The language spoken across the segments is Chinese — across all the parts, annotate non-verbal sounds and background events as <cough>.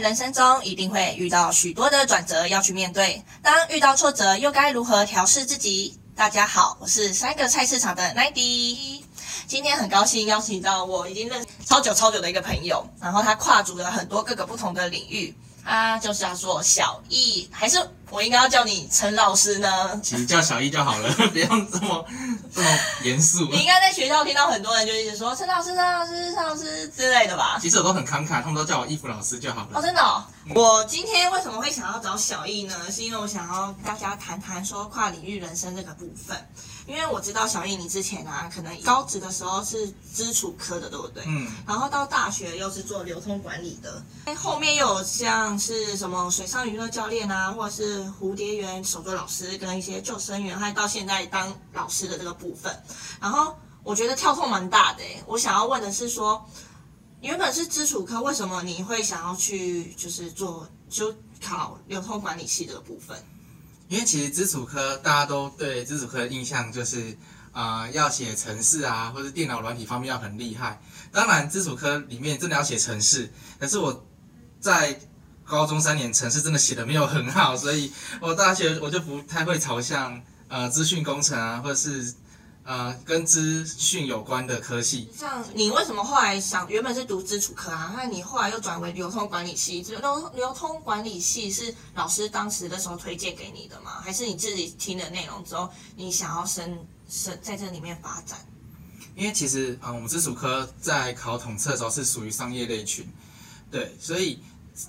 人生中一定会遇到许多的转折要去面对，当遇到挫折又该如何调试自己？大家好，我是三个菜市场的 Nady。今天很高兴邀请到我已经认识超久超久的一个朋友，然后他跨足了很多各个不同的领域，他就是要做小易，还是我应该要叫你陈老师呢？其实叫小易就好了，<laughs> 不用这么这么严肃。你应该在学校听到很多人就一直说陈老师、陈老师、陈老师之类的吧？其实我都很慷慨，他们都叫我衣服老师就好了哦，了。真的、哦。我今天为什么会想要找小易呢？是因为我想要大家谈谈说跨领域人生这个部分。因为我知道小易你之前啊，可能高职的时候是基础科的，对不对？嗯，然后到大学又是做流通管理的，哎后面又有像是什么水上娱乐教练啊，或者是蝴蝶园手作老师跟一些救生员，还有到现在当老师的这个部分。然后我觉得跳痛蛮大的诶，我想要问的是说，原本是基础科，为什么你会想要去就是做就考流通管理系这个部分？因为其实基础科大家都对基础科的印象就是，啊，要写程式啊，或者电脑软体方面要很厉害。当然，基础科里面真的要写程式，可是我在高中三年程式真的写的没有很好，所以我大学我就不太会朝向呃资讯工程啊，或者是呃跟资讯有关的科系。像你为什么后来想原本是读基础科啊，那你后来又转为流通管理系？流流通管理系是老师当时的时候推荐给你的吗？还是你自己听的内容之后，你想要深深在这里面发展？因为其实啊、呃我们基础科在考统测的时候是属于商业类群，对，所以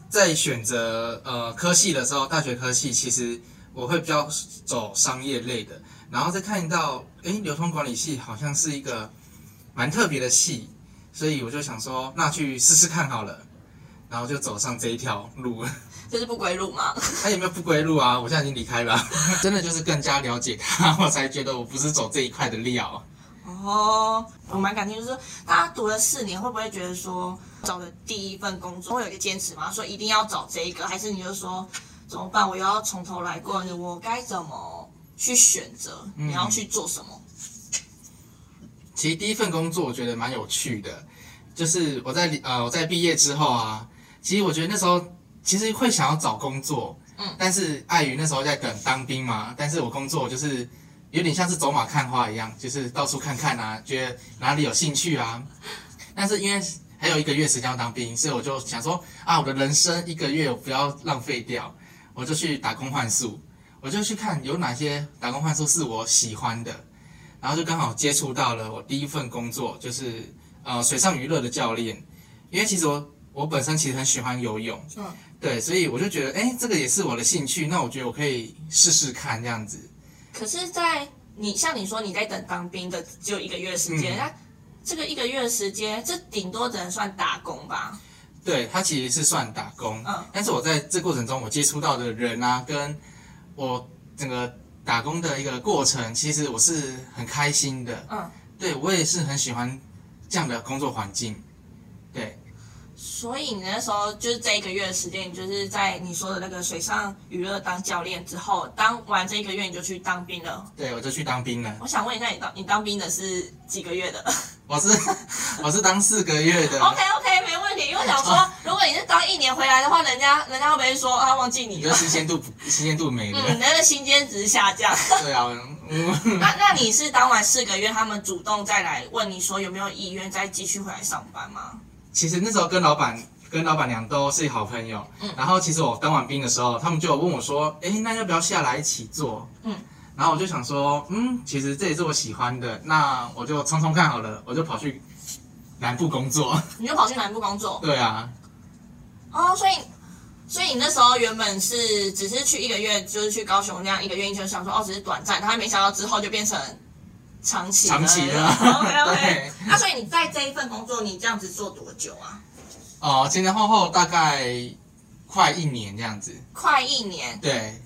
在选择呃科系的时候，大学科系其实我会比较走商业类的，然后再看到哎流通管理系好像是一个蛮特别的系，所以我就想说那去试试看好了，然后就走上这一条路。这是不归路吗？他 <laughs> 有没有不归路啊？我现在已经离开了，<laughs> 真的就是更加了解他，我才觉得我不是走这一块的料。哦，我蛮感兴趣，就是大家读了四年，会不会觉得说找的第一份工作会有一个坚持吗？说一定要找这一个，还是你就说怎么办？我又要从头来过，我该怎么去选择？你要去做什么？其实第一份工作我觉得蛮有趣的，就是我在呃我在毕业之后啊，其实我觉得那时候其实会想要找工作，嗯但是碍于那时候在等当兵嘛，但是我工作就是有点像是走马看花一样，就是到处看看啊，觉得哪里有兴趣啊，但是因为还有一个月时间要当兵，所以我就想说啊，我的人生一个月我不要浪费掉，我就去打工换宿，我就去看有哪些打工换宿是我喜欢的。然后就刚好接触到了我第一份工作，就是呃水上娱乐的教练。因为其实我我本身其实很喜欢游泳，嗯，对，所以我就觉得，哎，这个也是我的兴趣，那我觉得我可以试试看这样子。可是，在你像你说你在等当兵的只有一个月时间，嗯那、这个一个月时间，这顶多只能算打工吧？对，它其实是算打工，嗯但是我在这过程中我接触到的人啊，跟我整个打工的一个过程，其实我是很开心的，嗯，对我也是很喜欢这样的工作环境，对。所以你那时候就是这一个月的时间，你就是在你说的那个水上娱乐当教练之后，当完这一个月你就去当兵了。对，我就去当兵了。我想问一下，你当你当兵的是几个月的我是 <laughs> 我是当四个月的。？OK OK，没问题。因为我想说，如果你是当一年回来的话，人家人家会不会说啊忘记你了？你的新鲜度不新鲜度没了。嗯，那个新鲜值下降。<laughs> 对啊，嗯，那那你是当完四个月，他们主动再来问你说有没有意愿再继续回来上班吗？其实那时候跟老板跟老板娘都是好朋友。嗯然后其实我当完兵的时候，他们就有问我说：“哎，那要不要下来一起做？”嗯。然后我就想说，嗯，其实这也是我喜欢的，那我就冲冲看好了，我就跑去南部工作。你就跑去南部工作对啊，哦，所以所以你那时候原本是只是去一个月，就是去高雄那样一个月，你就想说哦只是短暂，他没想到之后就变成长期长期的 OK OK <laughs> 对。那所以你在这一份工作，你这样子做多久啊？哦，前前后后大概快一年这样子。快一年，对，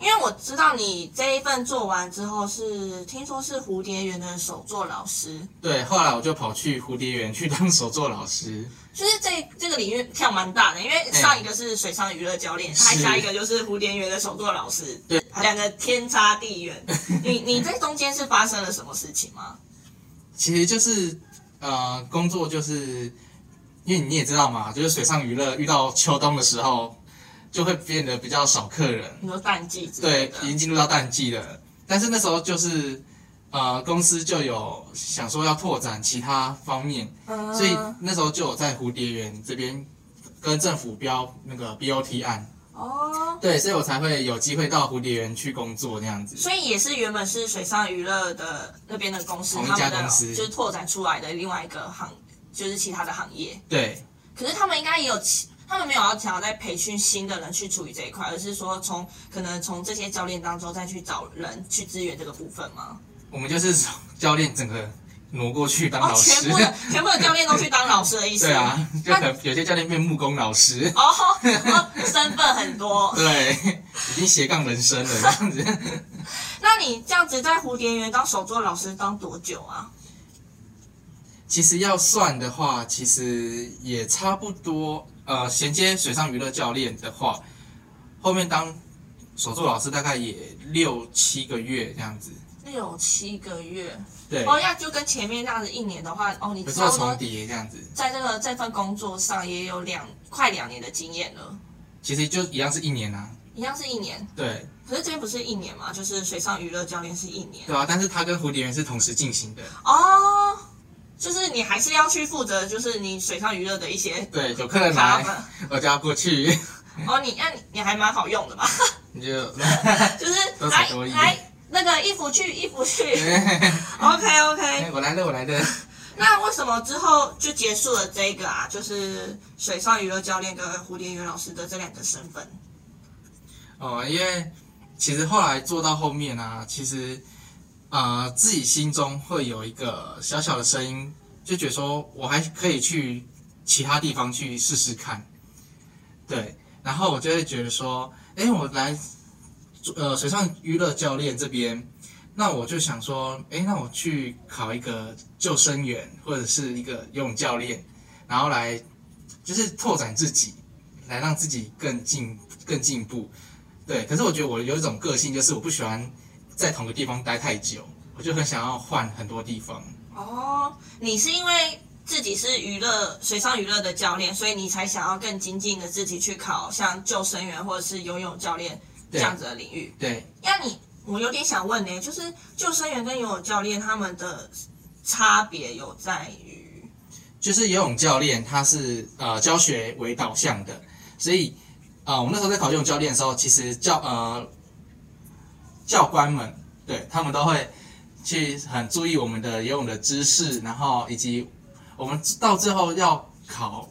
因为我知道你这一份做完之后是听说是蝴蝶园的手作老师，对，后来我就跑去蝴蝶园去当手作老师。就是这这个领域跳蛮大的，因为上一个是水上娱乐教练，还是下一个就是蝴蝶园的手作老师，对，两个天差地远。你你在中间是发生了什么事情吗？其实就是呃，工作就是因为你也知道嘛，就是水上娱乐遇到秋冬的时候，就会变得比较少客人。你说淡季对，，已经进入到淡季了。但是那时候就是，呃，公司就有想说要拓展其他方面，嗯所以那时候就有在蝴蝶园这边跟政府标那个 BOT 案。哦，对，所以我才会有机会到蝴蝶园去工作那样子。所以也是原本是水上娱乐的那边的公司，同一他们的家公司就是拓展出来的另外一个行，就是其他的行业。对，可是他们应该也有其，他们没有要想要再培训新的人去处理这一块，而是说从可能从这些教练当中再去找人去支援这个部分吗？我们就是从教练整个挪过去当哦，老师。全部的全部的教练都去当老师的意思？对啊，就可能有些教练变木工老师。哦，哦身份很多。<laughs> 对，已经斜杠人生了这样子。<laughs> 那你这样子在蝴蝶园当手作老师当多久啊？其实要算的话，其实也差不多。呃，衔接水上娱乐教练的话，后面当手作老师大概也六七个月这样子。六七个月。对，哦，要就跟前面这样子一年的话，哦，你有时候重差不多叠这样子，在这个这份工作上也有两快两年的经验了，其实就一样是一年啊。一样是一年。对，可是这边不是一年嘛，就是水上娱乐教练是一年。对啊，但是他跟蝴蝶园是同时进行的。哦，就是你还是要去负责，就是你水上娱乐的一些对，有客人来，我就要过去，哦，你那你你还蛮好用的嘛，你就 <laughs> <laughs> 就是来来那个衣服去衣服去。<laughs> OK 哎 OK，我来了，我来了。那为什么之后就结束了这个啊？就是水上娱乐教练跟蝴蝶园老师的这两个身份。哦，因为其实后来做到后面啊，其实呃自己心中会有一个小小的声音，就觉得说我还可以去其他地方去试试看，对，然后我就会觉得说，哎，我来呃水上娱乐教练这边，那我就想说，哎，那我去考一个救生员或者是一个游泳教练，然后来就是拓展自己，来让自己更进更进步。对，可是我觉得我有一种个性，就是我不喜欢在同个地方待太久，我就很想要换很多地方。哦，你是因为自己是娱乐水上娱乐的教练，所以你才想要更精进的自己去考像救生员或者是游泳教练这样子的领域。对，那你我有点想问呢，就是救生员跟游泳教练他们的差别有在于，就是游泳教练他是呃教学为导向的，所以呃我们那时候在考游泳教练的时候，其实教呃教官们对他们都会去很注意我们的游泳的知识，然后以及我们到最后要考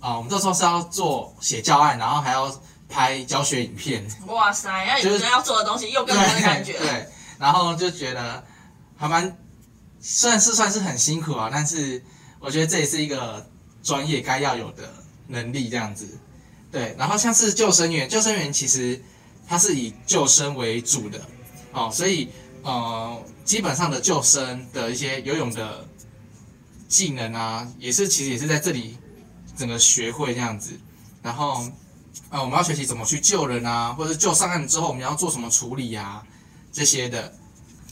啊、我们到时候是要做写教案，然后还要拍教学影片。哇塞，那你就是们要做的东西又更多的感觉了。对，然后就觉得还蛮算是算是很辛苦啊，但是我觉得这也是一个专业该要有的能力这样子。对，然后像是救生员，救生员其实他是以救生为主的哦，所以呃，基本上的救生的一些游泳的技能啊，也是其实也是在这里整个学会这样子，然后。呃，我们要学习怎么去救人啊，或者是救上岸之后我们要做什么处理啊，这些的。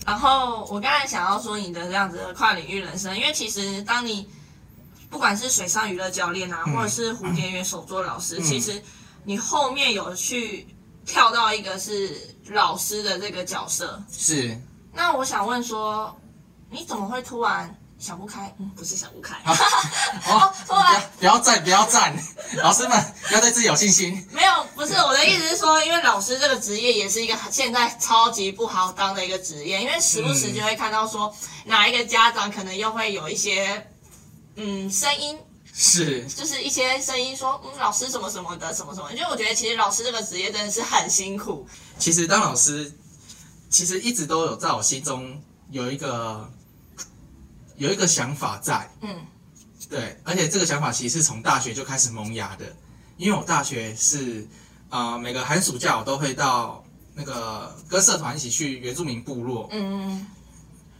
然后我刚才想要说你的这样子的跨领域人生，因为其实当你不管是水上娱乐教练啊，嗯或者是蝴蝶园手作老师，嗯其实你后面有去跳到一个是老师的这个角色。是，那我想问说，你怎么会突然想不开？嗯，不是想不开，<laughs> 哦，突然不要赞，不要赞，老师们不要对自己有信心。没有，不是我的意思是说，因为老师这个职业也是一个现在超级不好当的一个职业，因为时不时就会看到说哪一个家长可能又会有一些嗯声音，是，就是一些声音说嗯老师什么什么的什么什么，因为我觉得其实老师这个职业真的是很辛苦，其实当老师，其实一直都有在我心中有一个有一个想法在，嗯。对，而且这个想法其实是从大学就开始萌芽的，因为我大学是呃每个寒暑假我都会到那个跟社团一起去原住民部落，嗯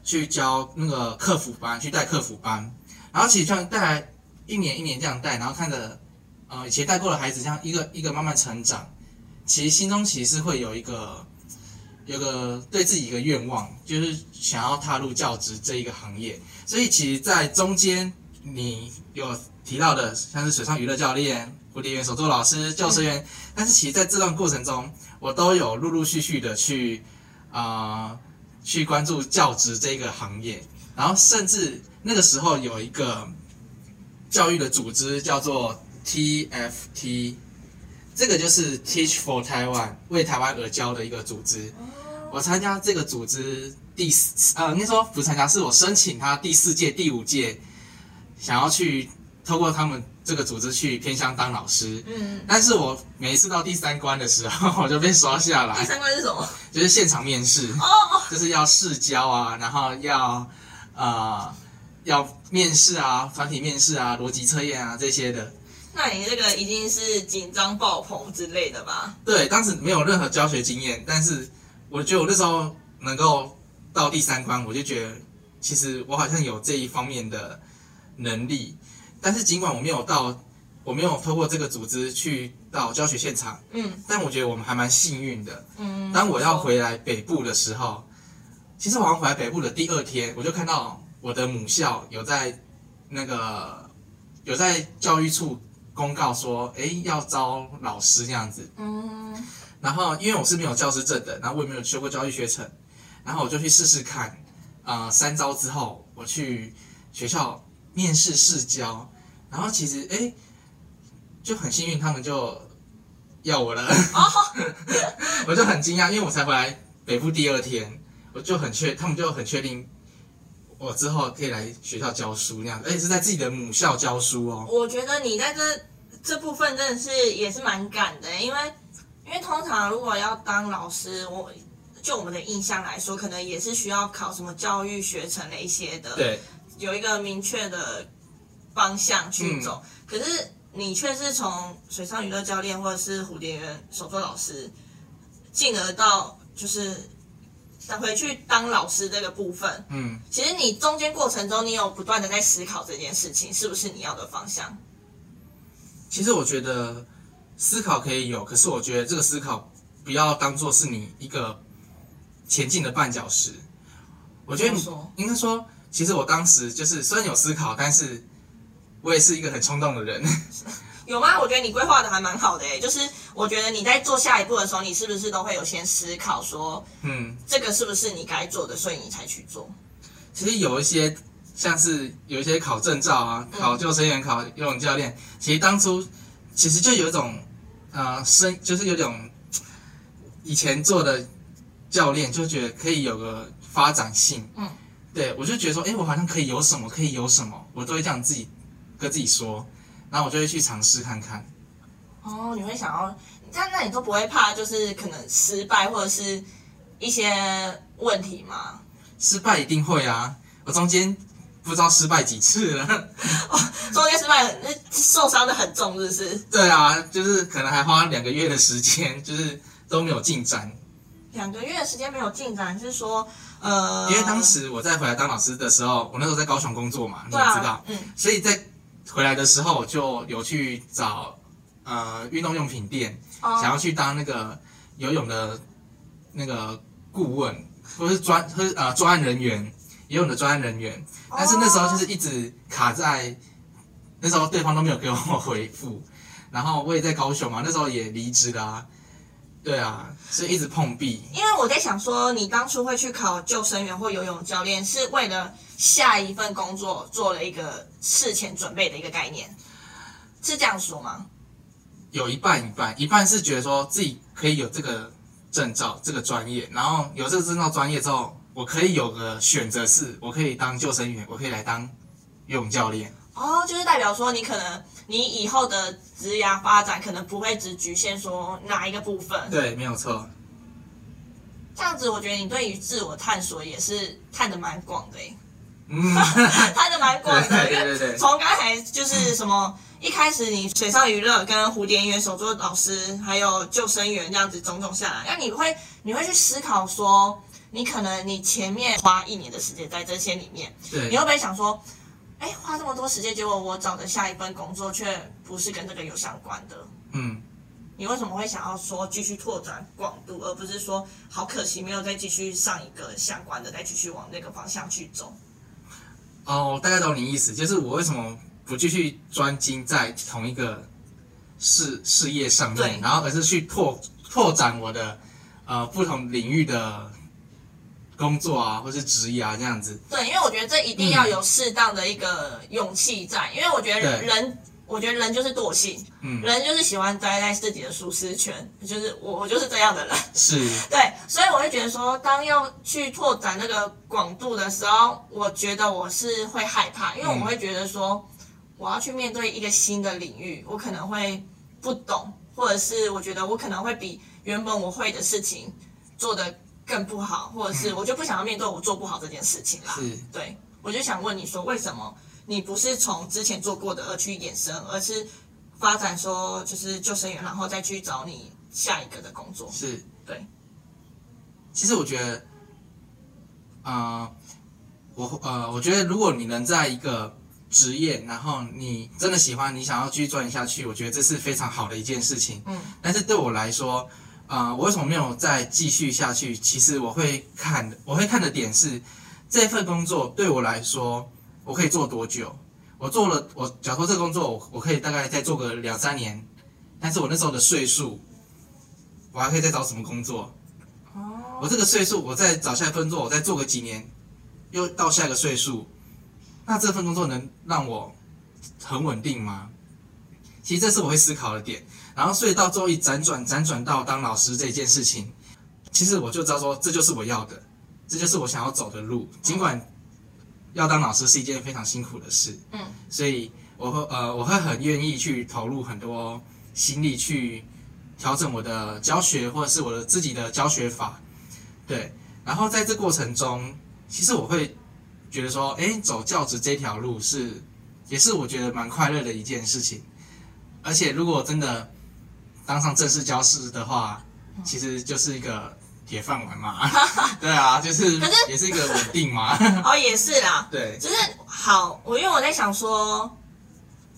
去教那个客服班，去带客服班，然后其实这样带来一年一年这样带，然后看着呃以前带过的孩子这样一个一个慢慢成长，其实心中其实会有一个有个对自己一个愿望，就是想要踏入教职这一个行业，所以其实，在中间你有提到的，像是水上娱乐教练、蝴蝶园手作老师、救生员，但是其实在这段过程中，我都有陆陆续续的去啊、去关注教职这一个行业，然后甚至那个时候有一个教育的组织叫做 TFT，这个就是 Teach for Taiwan 为台湾而教的一个组织。我参加这个组织第四，呃，应该说不是参加，是我申请他第四届、第五届，想要去透过他们这个组织去偏乡当老师。嗯，但是我每一次到第三关的时候，我就被刷下来第，三关是什么？就是现场面试，哦，就是要试教啊，然后要呃要面试啊，团体面试啊，逻辑测验啊这些的。那你这个一定是紧张爆棚之类的吧？对，当时没有任何教学经验，但是我觉得我那时候能够到第三关，我就觉得其实我好像有这一方面的能力。但是尽管我没有到，我没有透过这个组织去到教学现场，嗯但我觉得我们还蛮幸运的。嗯。当我要回来北部的时候，其实我好像回来北部的第二天，我就看到我的母校有在那个有在教育处公告说，哎，要招老师这样子。嗯，然后因为我是没有教师证的，然后我也没有修过教育学程，然后我就去试试看。呃，三招之后，我去学校面试试教，然后其实哎就很幸运，他们就要我了。<laughs> 我就很惊讶，因为我才回来北部第二天，我就很确，他们就很确定我之后可以来学校教书那样，而且是在自己的母校教书哦。我觉得你在这这部分真的是也是蛮赶的，因为因为通常如果要当老师，我就我们的印象来说，可能也是需要考什么教育学程那一些的，对，有一个明确的方向去走。嗯可是你却是从水上娱乐教练或者是蝴蝶园手作老师，进而到就是再回去当老师这个部分。嗯，其实你中间过程中，你有不断的在思考这件事情是不是你要的方向。其实我觉得思考可以有，可是我觉得这个思考不要当做是你一个前进的绊脚石。我觉得你应该说，其实我当时就是虽然有思考，但是我也是一个很冲动的人。<laughs> 有吗？我觉得你规划的还蛮好的诶，就是我觉得你在做下一步的时候，你是不是都会有先思考说嗯，这个是不是你该做的，所以你才去做。其实有一些像是有一些考证照啊，嗯。考救生员、考游泳教练，其实当初其实就有一种呃生，就是有种以前做的教练就觉得可以有个发展性，嗯，对我就觉得说，哎，我好像可以有什么，可以有什么，我都会这样自己跟自己说，然后我就会去尝试看看。哦，你会想要，但那你都不会怕，就是可能失败或者是一些问题吗？失败一定会啊，我中间不知道失败几次了。<laughs> 中间失败很那受伤的很重，是不是？对啊，就是可能还花两个月的时间，就是都没有进展。两个月的时间没有进展，是说呃，因为当时我在回来当老师的时候，我那时候在高雄工作嘛，你也知道，，嗯所以在回来的时候我就有去找呃运动用品店，哦想要去当那个游泳的那个顾问，或是专或是呃专案人员，游泳的专案人员。但是那时候就是一直卡在，那时候对方都没有给我回复，然后我也在高雄嘛，那时候也离职啦、啊，对啊，所以一直碰壁。因为我在想说，你当初会去考救生员或游泳教练，是为了下一份工作做了一个事前准备的一个概念，是这样说吗？有一半一半，一半是觉得说自己可以有这个证照、这个专业，然后有这个证照专业之后，我可以有个选择是，我可以当救生员，我可以来当游泳教练。哦，就是代表说你可能你以后的职涯发展可能不会只局限说哪一个部分，对，没有错。这样子我觉得你对于自我探索也是探的蛮广的诶，嗯，<laughs> 拍的蛮广的，对因为对对对。从刚才就是什么，一开始你水上娱乐跟蝴蝶园手作老师，还有救生员这样子种种下来，那你会你会去思考说，你可能你前面花一年的时间在这些里面，对。你会不会想说，哎，花这么多时间，结果我找的下一份工作却不是跟这个有相关的？嗯，你为什么会想要说继续拓展广度，而不是说好可惜没有再继续上一个相关的，再继续往那个方向去走？哦，我大概懂你意思，就是我为什么不继续专精在同一个事事业上面，然后而是去拓拓展我的呃不同领域的工作啊，或是职业啊这样子。对，因为我觉得这一定要有适当的一个勇气在，因为我觉得对。人，我觉得人就是惰性，嗯，人就是喜欢待在自己的舒适圈，就是我我就是这样的人。是，<laughs> 对，所以我会觉得说，当要去拓展那个广度的时候，我觉得我是会害怕，因为我会觉得说，我要去面对一个新的领域，我可能会不懂，或者是我觉得我可能会比原本我会的事情做得更不好，或者是我就不想要面对我做不好这件事情啦。是。对，我就想问你说，为什么你不是从之前做过的而去衍生，而是发展说就是救生员，然后再去找你下一个的工作？是，对。其实我觉得，呃，我呃，我觉得如果你能在一个职业，然后你真的喜欢，你想要继续钻研下去，我觉得这是非常好的一件事情。嗯。但是对我来说，呃，我为什么没有再继续下去？其实我会看，我会看的点是，这份工作对我来说，我可以做多久？我做了，我假如说这个工作，我我可以大概再做个两三年，但是我那时候的岁数，我还可以再找什么工作？哦，我这个岁数，我再找下一份工作，我再做个几年，又到下一个岁数，那这份工作能让我很稳定吗？其实这是我会思考的点。然后，所以到最后一辗转辗转到当老师这件事情，其实我就知道说，这就是我要的，这就是我想要走的路。尽管要当老师是一件非常辛苦的事，嗯，所以我会呃，我会很愿意去投入很多心力去调整我的教学，或者是我的自己的教学法，对。然后在这过程中，其实我会觉得说，哎，走教职这条路是，也是我觉得蛮快乐的一件事情。而且如果真的当上正式教师的话，其实就是一个铁饭碗嘛。<laughs> 对啊，就是可是也是一个稳定嘛。<laughs> 哦，也是啦，对，就是好，我因为我在想说，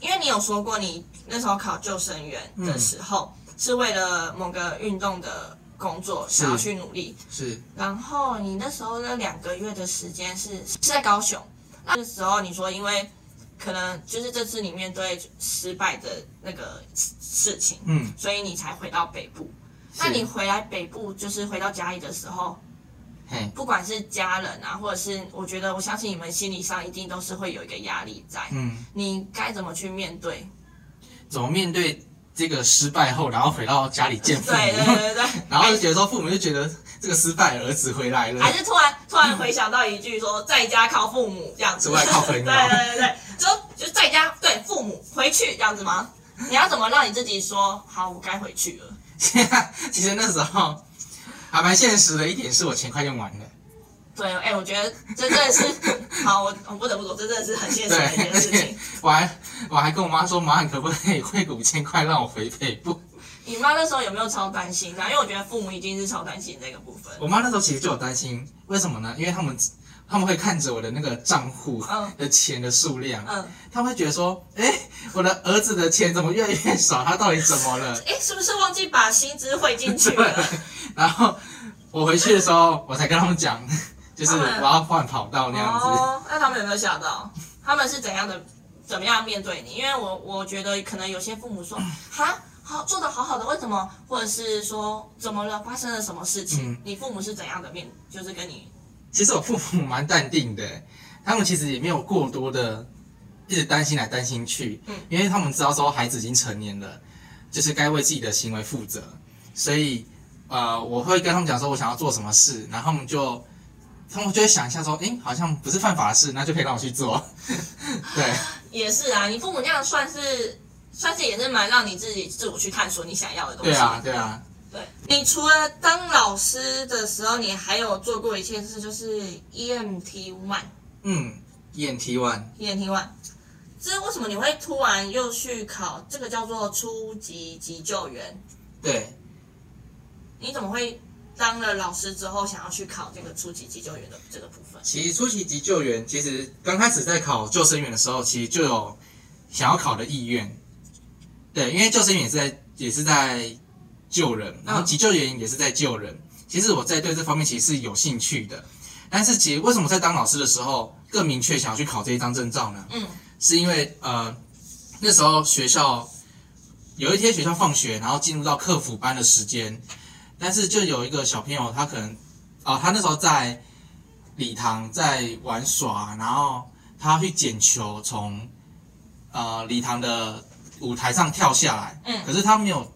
因为你有说过你那时候考救生员的时候，是为了某个运动的工作想要去努力，是。然后你那时候那两个月的时间是是在高雄，那时候你说因为可能就是这次你面对失败的那个事情，嗯，所以你才回到北部。那你回来北部，就是回到家里的时候，嘿，不管是家人啊，或者是我觉得，我相信你们心理上一定都是会有一个压力在。嗯，你该怎么去面对？怎么面对这个失败后，然后回到家里见父母，对对对对，<laughs> 然后就觉得说父母就觉得这个失败儿子回来了，还是突然突然回想到一句说，在家靠父母这样子，出外靠朋友 <laughs> 对对对对，就就在家对父母回去这样子吗？你要怎么让你自己说好，我该回去了？<laughs> 其实那时候还蛮现实的一点是我钱快用完了，对，哎、我觉得这真的是好，我我不得不说，这真的是很现实的一件事情。，<laughs> 我还我还跟我妈说，妈，你可不可以汇个五千块让我回北部？你妈那时候有没有超担心啊？因为我觉得父母一定是超担心这个部分。我妈那时候其实就有担心，为什么呢？因为他们他们会看着我的那个账户嗯的钱的数量，嗯，他们会觉得说，哎，我的儿子的钱怎么越来越少？他到底怎么了？<laughs> 哎，是不是忘记把薪资汇进去了？<laughs> 然后我回去的时候，我才跟他们讲，<laughs> 就是我要换跑道那样子。哦，那他们有没有吓到？他们是怎样的怎么样面对你？因为我我觉得可能有些父母说，哈，好做的好好的，为什么？或者是说怎么了？发生了什么事情？嗯你父母是怎样的面？就是跟你其实我父母蛮淡定的，他们其实也没有过多的一直担心来担心去，嗯。因为他们知道说孩子已经成年了，就是该为自己的行为负责，所以呃，我会跟他们讲说我想要做什么事，然后他们就他们就会想一下说，诶，好像不是犯法的事，那就可以让我去做，<laughs> 对，也是啊，你父母那样算是算是也是蛮让你自己自我去探索你想要的东西。对啊，对啊，对你除了当老师的时候，你还有做过一件事，就是 EMT one。嗯，EMT one，EMT one，这是为什么你会突然又去考这个叫做初级急救员？对，你怎么会当了老师之后想要去考这个初级急救员的这个部分？其实初级急救员，其实刚开始在考救生员的时候，其实就有想要考的意愿。对，因为救生员也是在也是在救人，然后急救员也是在救人。其实我在对这方面其实是有兴趣的，但是其实为什么在当老师的时候更明确想要去考这一张证照呢？嗯，是因为呃那时候学校有一天学校放学，然后进入到客服班的时间，但是就有一个小朋友他可能啊、他那时候在礼堂在玩耍，然后他去捡球从呃礼堂的舞台上跳下来，嗯。可是他没有，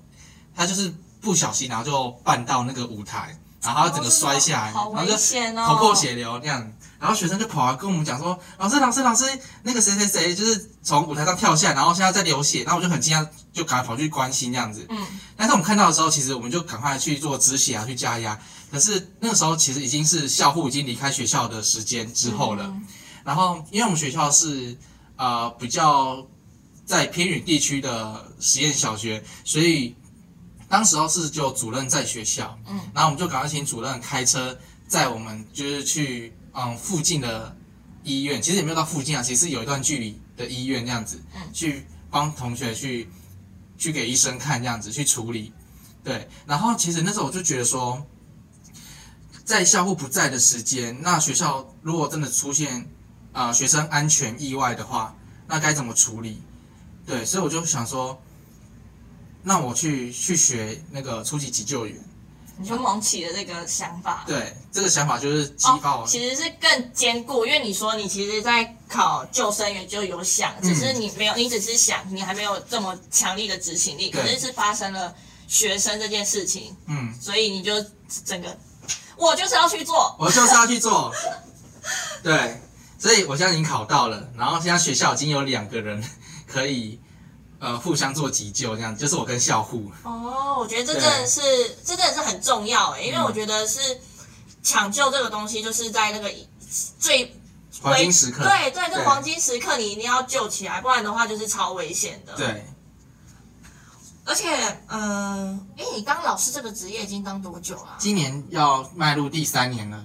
他就是不小心，然后就绊到那个舞台，然后他整个摔下来，好然后就头破血流那样。然后学生就跑来跟我们讲说：“老师，老师，老师，那个谁谁谁就是从舞台上跳下来，然后现在在流血。”然后我就很惊讶，就赶快跑去关心这样子。嗯，但是我们看到的时候，其实我们就赶快去做止血啊，去加压。可是那个时候其实已经是校护已经离开学校的时间之后了。嗯然后因为我们学校是呃比较在偏远地区的实验小学，所以当时候是就主任在学校，嗯，然后我们就赶快请主任开车载我们，就是去嗯附近的医院，其实也没有到附近啊，其实是有一段距离的医院这样子，嗯去帮同学去去给医生看这样子去处理，对，然后其实那时候我就觉得说。在校或不在的时间，那学校如果真的出现啊、呃学生安全意外的话，那该怎么处理？对，所以我就想说，那我去去学那个初级急救员。你就萌起了这个想法。对，这个想法就是激发我。哦，其实是更坚固，因为你说你其实，在考救生员就有想，只是你没有，你只是想，你还没有这么强力的执行力。可是是发生了学生这件事情，嗯，所以你就整个，我就是要去做。我就是要去做。<laughs> 对，所以我现在已经考到了，然后现在学校已经有两个人可以呃互相做急救，这样就是我跟校护。哦，我觉得这真的是，这真的是很重要哎，因为嗯我觉得是抢救这个东西，就是在那个最黄金时刻。对对，这对黄金时刻你一定要救起来，不然的话就是超危险的。，对，而且，嗯、呃，哎，你当老师这个职业已经当多久了啊、今年要迈入第三年了。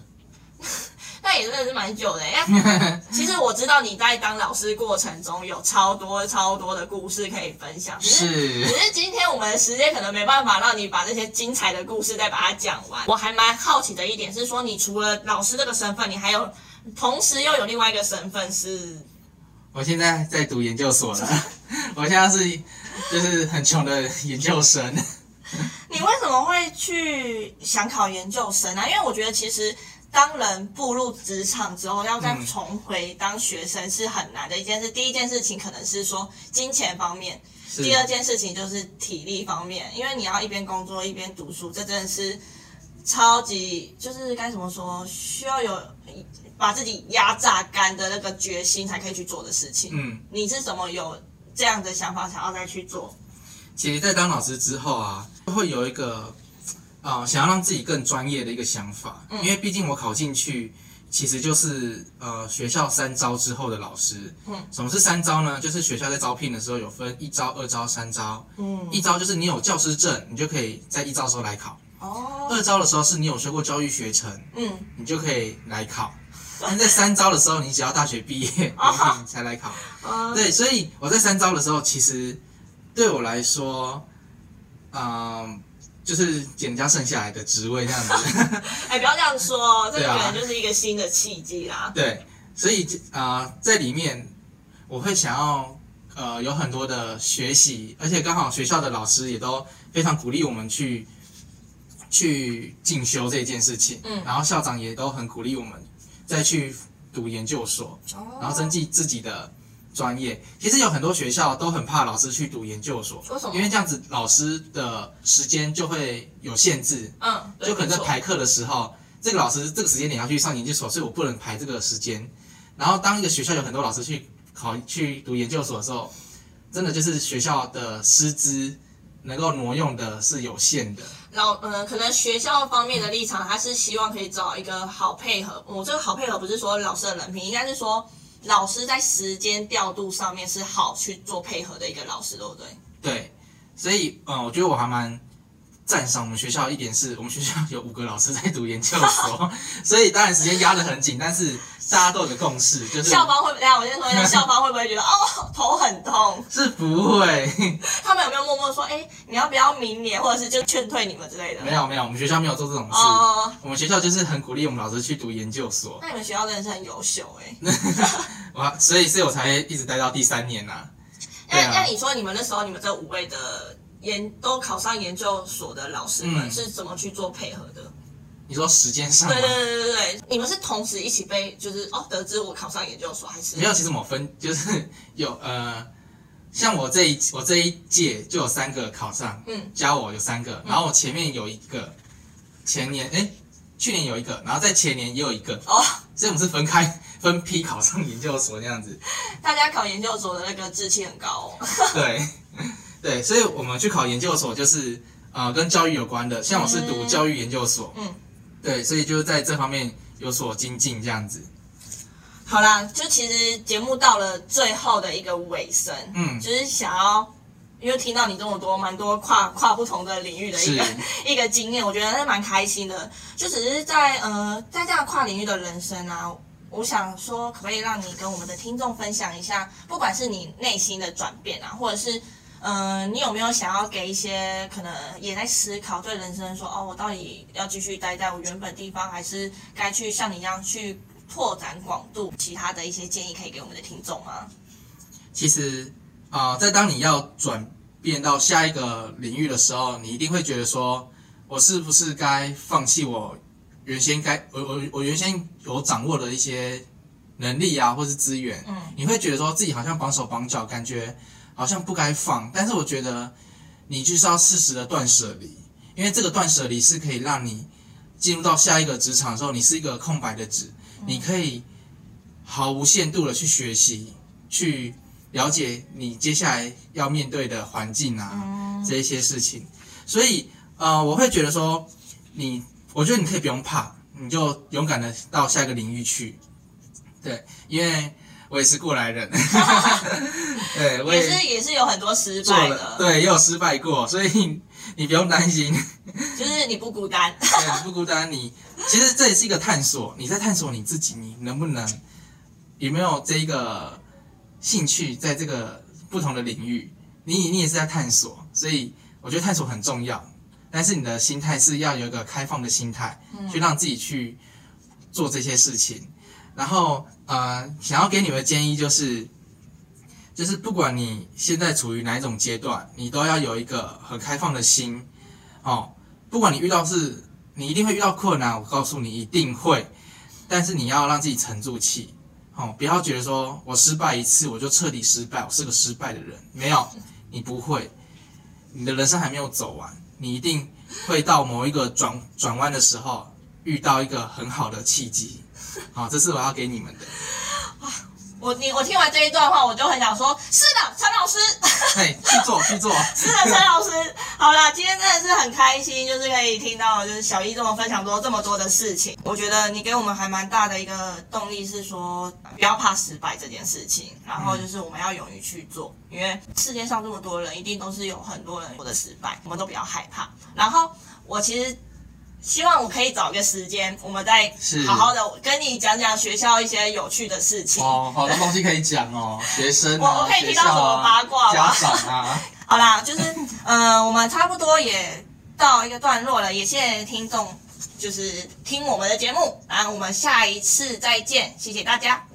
<laughs> 那也真的是蛮久的耶。<laughs> 其实我知道你在当老师过程中有超多超多的故事可以分享，只是只是，是今天我们的时间可能没办法让你把这些精彩的故事再把它讲完。我还蛮好奇的一点是说，你除了老师这个身份，你还有同时又有另外一个身份是，我现在在读研究所了，<laughs> 我现在是就是很穷的研究生。你为什么会去想考研究生啊？因为我觉得其实。当人步入职场之后，要再嗯重回当学生是很难的一件事。第一件事情可能是说金钱方面，第二件事情就是体力方面，因为你要一边工作一边读书，这真的是超级就是该怎么说，需要有把自己压榨干的那个决心才可以去做的事情。嗯，你是怎么有这样的想法想要再去做？其实，在当老师之后啊，会有一个呃想要让自己更专业的一个想法，嗯因为毕竟我考进去。其实就是呃学校三招之后的老师，嗯，什么是三招呢？就是学校在招聘的时候有分一招、二招、三招。嗯，一招就是你有教师证，你就可以在一招的时候来考；哦，二招的时候是你有学过教育学程，嗯，你就可以来考。但在三招的时候，你只要大学毕业，哦你才来考。啊，对，所以我在三招的时候，其实对我来说，嗯，就是捡人家剩下来的职位这样子。<laughs> 哎，不要这样说，这个对啊可能就是一个新的契机啦。对，所以啊、呃在里面我会想要呃有很多的学习，而且刚好学校的老师也都非常鼓励我们去去进修这件事情，嗯然后校长也都很鼓励我们再去读研究所，哦然后增进自己的专业。其实有很多学校都很怕老师去读研究所，为什么因为这样子老师的时间就会有限制，嗯，就可能在排课的时候，这个老师这个时间点要去上研究所，所以我不能排这个时间。然后当一个学校有很多老师去考去读研究所的时候，真的就是学校的师资能够挪用的是有限的。老呃，可能学校方面的立场，他是希望可以找一个好配合。我这个好配合不是说老师的人品，应该是说老师在时间调度上面是好去做配合的一个老师，对不对？对，所以嗯，我觉得我还蛮赞赏我们学校一点是，我们学校有五个老师在读研究所，所以当然时间压得很紧，但是大家都有个共识，就是校方会不会？等一下我先说一下，校方会不会觉得哦头很痛？<laughs> 是不会，他们有没有默默说，哎，你要不要明年，或者是就劝退你们之类的？没有没有，我们学校没有做这种事。哦，我们学校就是很鼓励我们老师去读研究所，那你们学校真的是很优秀哎。<laughs> 我所以所以我才一直待到第三年呐、那那你说你们那时候你们这五位的研都考上研究所的老师们嗯是怎么去做配合的？你说时间上吗对？对对对对对，你们是同时一起被就是哦得知我考上研究所还是没有，其实我分就是 <laughs> 有呃，像我这一我这一届就有三个考上，嗯加我有三个，然后我前面有一个，前年哎去年有一个，然后在前年也有一个，哦，所以我们是分开分批考上研究所那样子。<laughs> 大家考研究所的那个志气很高哦。<laughs> 对对，所以我们去考研究所就是呃跟教育有关的，像我是读嗯教育研究所，嗯，对，所以就是在这方面有所精进这样子。好啦，就其实节目到了最后的一个尾声，嗯就是想要。因为听到你这么多蛮多跨跨不同的领域的一个 <laughs> 一个经验，我觉得是蛮开心的。就只是在呃在这样跨领域的人生啊，我想说，可不可以让你跟我们的听众分享一下，不管是你内心的转变啊，或者是呃你有没有想要给一些可能也在思考对人生说哦，我到底要继续待在我原本地方，还是该去像你一样去拓展广度？其他的一些建议可以给我们的听众吗？其实啊、呃在当你要转变到下一个领域的时候，你一定会觉得说，我是不是该放弃我原先该我我我原先有掌握的一些能力啊，或是资源？嗯你会觉得说自己好像绑手绑脚，感觉好像不该放。但是我觉得你就是要适时的断舍离，因为这个断舍离是可以让你进入到下一个职场的时候，你是一个空白的纸，你可以毫无限度的去学习，去了解你接下来要面对的环境啊，嗯这一些事情。所以呃，我会觉得说，你我觉得你可以不用怕，你就勇敢的到下一个领域去。对，因为我也是过来人，<laughs> 对我也是也是有很多失，败的，对，也有失败过，所以你不用担心，<laughs> 就是你不孤单。<laughs> 对，你不孤单。你其实这也是一个探索，你在探索你自己，你能不能有没有这一个兴趣在这个不同的领域，你你也是在探索，所以我觉得探索很重要，但是你的心态是要有一个开放的心态，去让自己去做这些事情。然后呃，想要给你们的建议就是，就是不管你现在处于哪一种阶段，你都要有一个很开放的心，哦，不管你遇到是，你一定会遇到困难，我告诉你一定会，但是你要让自己沉住气，哦，不要觉得说我失败一次我就彻底失败，我是个失败的人，没有，你不会，你的人生还没有走完，你一定会到某一个转转弯的时候遇到一个很好的契机，好、这是我要给你们的，我你我听完这一段话，我就很想说，是的，陈老师，嘿，去做去做，是的，陈老师。好啦，今天真的是很开心，就是可以听到就是小一这么分享多这么多的事情。我觉得你给我们还蛮大的一个动力，是说不要怕失败这件事情，然后就是我们要勇于去做，因为世界上这么多人，一定都是有很多人有的失败，我们都不要害怕。然后我其实。希望我可以找个时间，我们再好好的跟你讲讲学校一些有趣的事情。哦，好多东西可以讲哦，<laughs> 学生我我可以听到什么八卦吗家长啊。<laughs> 好啦，就是呃，我们差不多也到一个段落了，也谢谢听众，就是听我们的节目，然后我们下一次再见，谢谢大家。